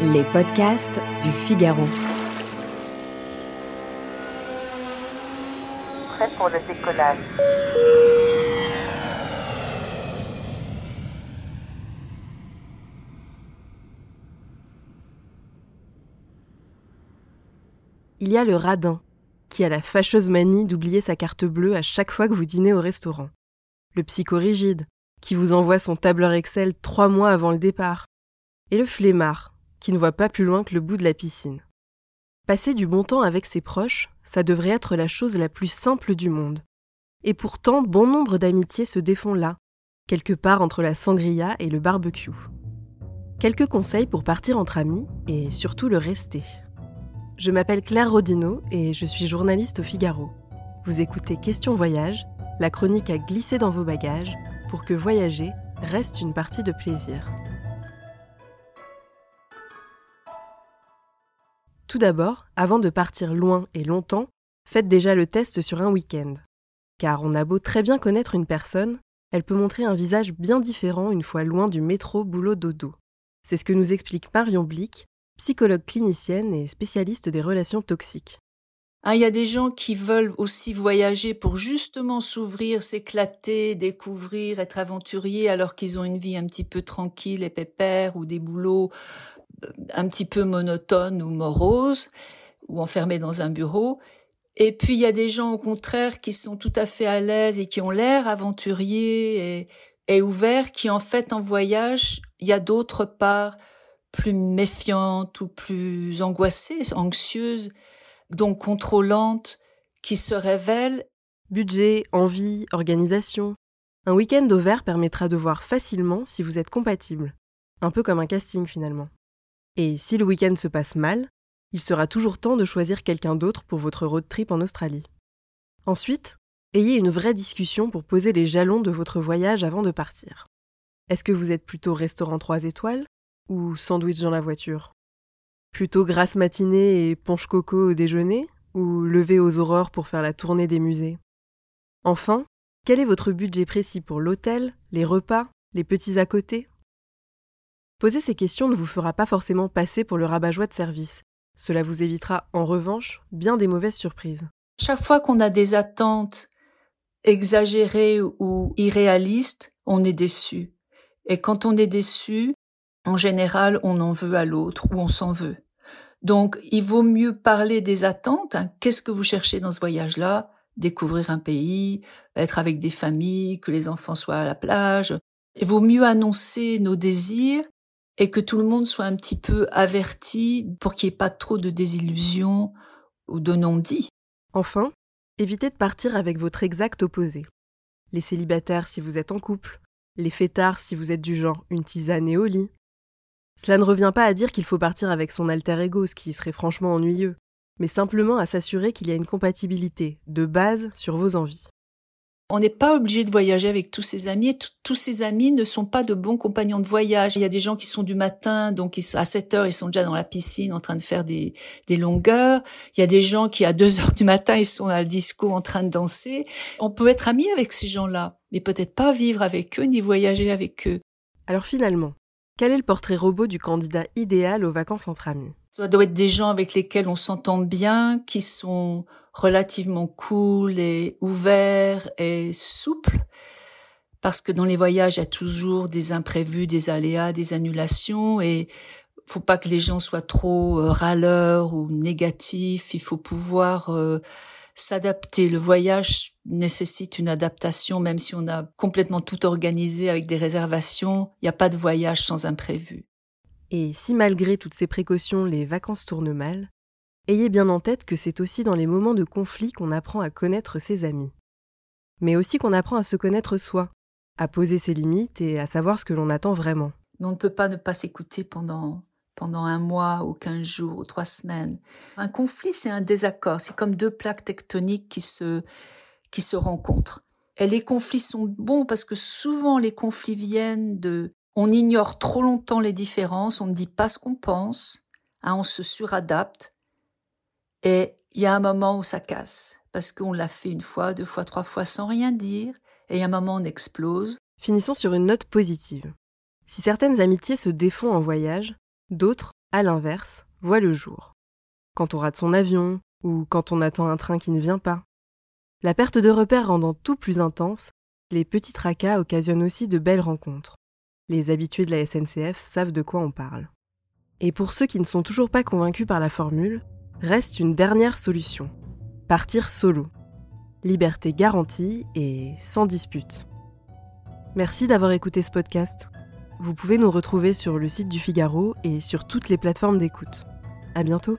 Les podcasts du Figaro. Prêt pour le décollage. Il y a le radin, qui a la fâcheuse manie d'oublier sa carte bleue à chaque fois que vous dînez au restaurant. Le psychorigide, qui vous envoie son tableur Excel trois mois avant le départ. Et le flemmard, qui ne voit pas plus loin que le bout de la piscine. Passer du bon temps avec ses proches, ça devrait être la chose la plus simple du monde. Et pourtant, bon nombre d'amitiés se défont là, quelque part entre la sangria et le barbecue. Quelques conseils pour partir entre amis et surtout le rester. Je m'appelle Claire Rodino et je suis journaliste au Figaro. Vous écoutez Question Voyage, la chronique à glisser dans vos bagages pour que voyager reste une partie de plaisir. Tout d'abord, avant de partir loin et longtemps, faites déjà le test sur un week-end. Car on a beau très bien connaître une personne, elle peut montrer un visage bien différent une fois loin du métro boulot dodo. C'est ce que nous explique Marion Blick, psychologue clinicienne et spécialiste des relations toxiques. Ah, il y a des gens qui veulent aussi voyager pour justement s'ouvrir, s'éclater, découvrir, être aventuriers alors qu'ils ont une vie un petit peu tranquille et pépère ou des boulots euh, un petit peu monotones ou moroses ou enfermés dans un bureau. Et puis il y a des gens au contraire qui sont tout à fait à l'aise et qui ont l'air aventuriers et, et ouverts, qui en fait en voyage, il y a d'autres parts plus méfiantes ou plus angoissées, anxieuses, donc contrôlantes, qui se révèlent. Budget, envie, organisation. Un week-end au vert permettra de voir facilement si vous êtes compatible. Un peu comme un casting finalement. Et si le week-end se passe mal, il sera toujours temps de choisir quelqu'un d'autre pour votre road trip en Australie. Ensuite, ayez une vraie discussion pour poser les jalons de votre voyage avant de partir. Est-ce que vous êtes plutôt restaurant 3 étoiles ou sandwich dans la voiture? Plutôt grasse matinée et ponche coco au déjeuner ou lever aux aurores pour faire la tournée des musées? Enfin, quel est votre budget précis pour l'hôtel, les repas, les petits à côté? Poser ces questions ne vous fera pas forcément passer pour le rabat-joie de service. Cela vous évitera, en revanche, bien des mauvaises surprises. Chaque fois qu'on a des attentes exagérées ou irréalistes, on est déçu. Et quand on est déçu, en général, on en veut à l'autre ou on s'en veut. Donc, il vaut mieux parler des attentes. Hein. Qu'est-ce que vous cherchez dans ce voyage-là? Découvrir un pays, être avec des familles, que les enfants soient à la plage. Il vaut mieux annoncer nos désirs et que tout le monde soit un petit peu averti pour qu'il n'y ait pas trop de désillusions ou de non-dits. Enfin, évitez de partir avec votre exact opposé. Les célibataires si vous êtes en couple, les fêtards si vous êtes du genre une tisane et au lit. Cela ne revient pas à dire qu'il faut partir avec son alter ego, ce qui serait franchement ennuyeux, mais simplement à s'assurer qu'il y a une compatibilité de base sur vos envies. On n'est pas obligé de voyager avec tous ses amis. Et tous ses amis ne sont pas de bons compagnons de voyage. Il y a des gens qui sont du matin, donc à 7 heures, ils sont déjà dans la piscine en train de faire des, des longueurs. Il y a des gens qui, à 2 heures du matin, ils sont à la disco en train de danser. On peut être amis avec ces gens-là, mais peut-être pas vivre avec eux ni voyager avec eux. Alors finalement, quel est le portrait robot du candidat idéal aux vacances entre amis? Ça doit être des gens avec lesquels on s'entend bien, qui sont relativement cool et ouverts et souples. Parce que dans les voyages, il y a toujours des imprévus, des aléas, des annulations et faut pas que les gens soient trop euh, râleurs ou négatifs. Il faut pouvoir euh, s'adapter. Le voyage nécessite une adaptation, même si on a complètement tout organisé avec des réservations. Il n'y a pas de voyage sans imprévu. Et si malgré toutes ces précautions, les vacances tournent mal, ayez bien en tête que c'est aussi dans les moments de conflit qu'on apprend à connaître ses amis. Mais aussi qu'on apprend à se connaître soi. à poser ses limites et à savoir ce que l'on attend vraiment. Mais on ne peut pas ne pas s'écouter pendant pendant un mois ou quinze jours ou trois semaines. Un conflit, c'est un désaccord. C'est comme deux plaques tectoniques qui se qui se rencontrent. Et les conflits sont bons parce que souvent les conflits viennent de on ignore trop longtemps les différences, on ne dit pas ce qu'on pense, hein, on se suradapte. Et il y a un moment où ça casse parce qu'on l'a fait une fois, deux fois, trois fois sans rien dire. Et il y a un moment où on explose. Finissons sur une note positive. Si certaines amitiés se défont en voyage, d'autres, à l'inverse, voient le jour. Quand on rate son avion, ou quand on attend un train qui ne vient pas. La perte de repères rendant tout plus intense, les petits tracas occasionnent aussi de belles rencontres. Les habitués de la SNCF savent de quoi on parle. Et pour ceux qui ne sont toujours pas convaincus par la formule, reste une dernière solution. Partir solo. Liberté garantie et sans dispute. Merci d'avoir écouté ce podcast. Vous pouvez nous retrouver sur le site du Figaro et sur toutes les plateformes d'écoute. À bientôt!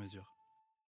mesure.